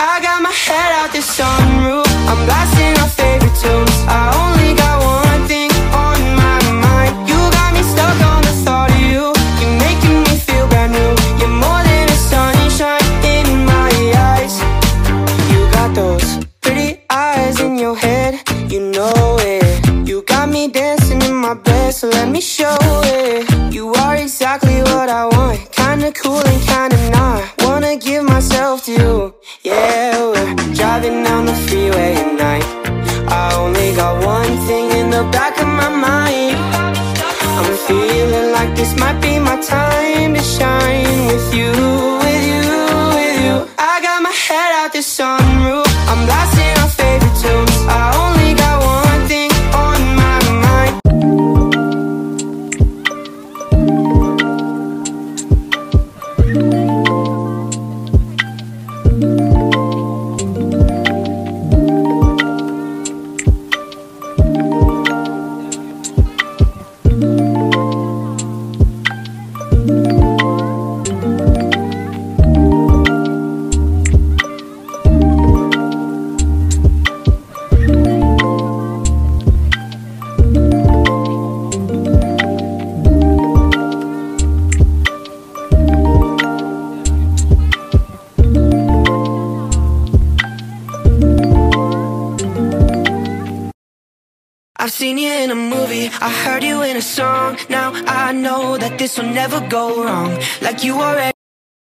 I got my head out the sunroof. I'm blasting our favorite tunes. I only got one thing on my mind. You got me stuck on the thought of you. You're making me feel brand new. You're more than a sunshine in my eyes. You got those pretty eyes in your head. You know it. You got me dancing in my bed, so let me show it. You are exactly what I want. Kinda cool and kinda not. Wanna give the back of my mind. I'm feeling like this might be my time to shine with you, with you, with you. I I've seen you in a movie, I heard you in a song. Now I know that this will never go wrong. Like you already.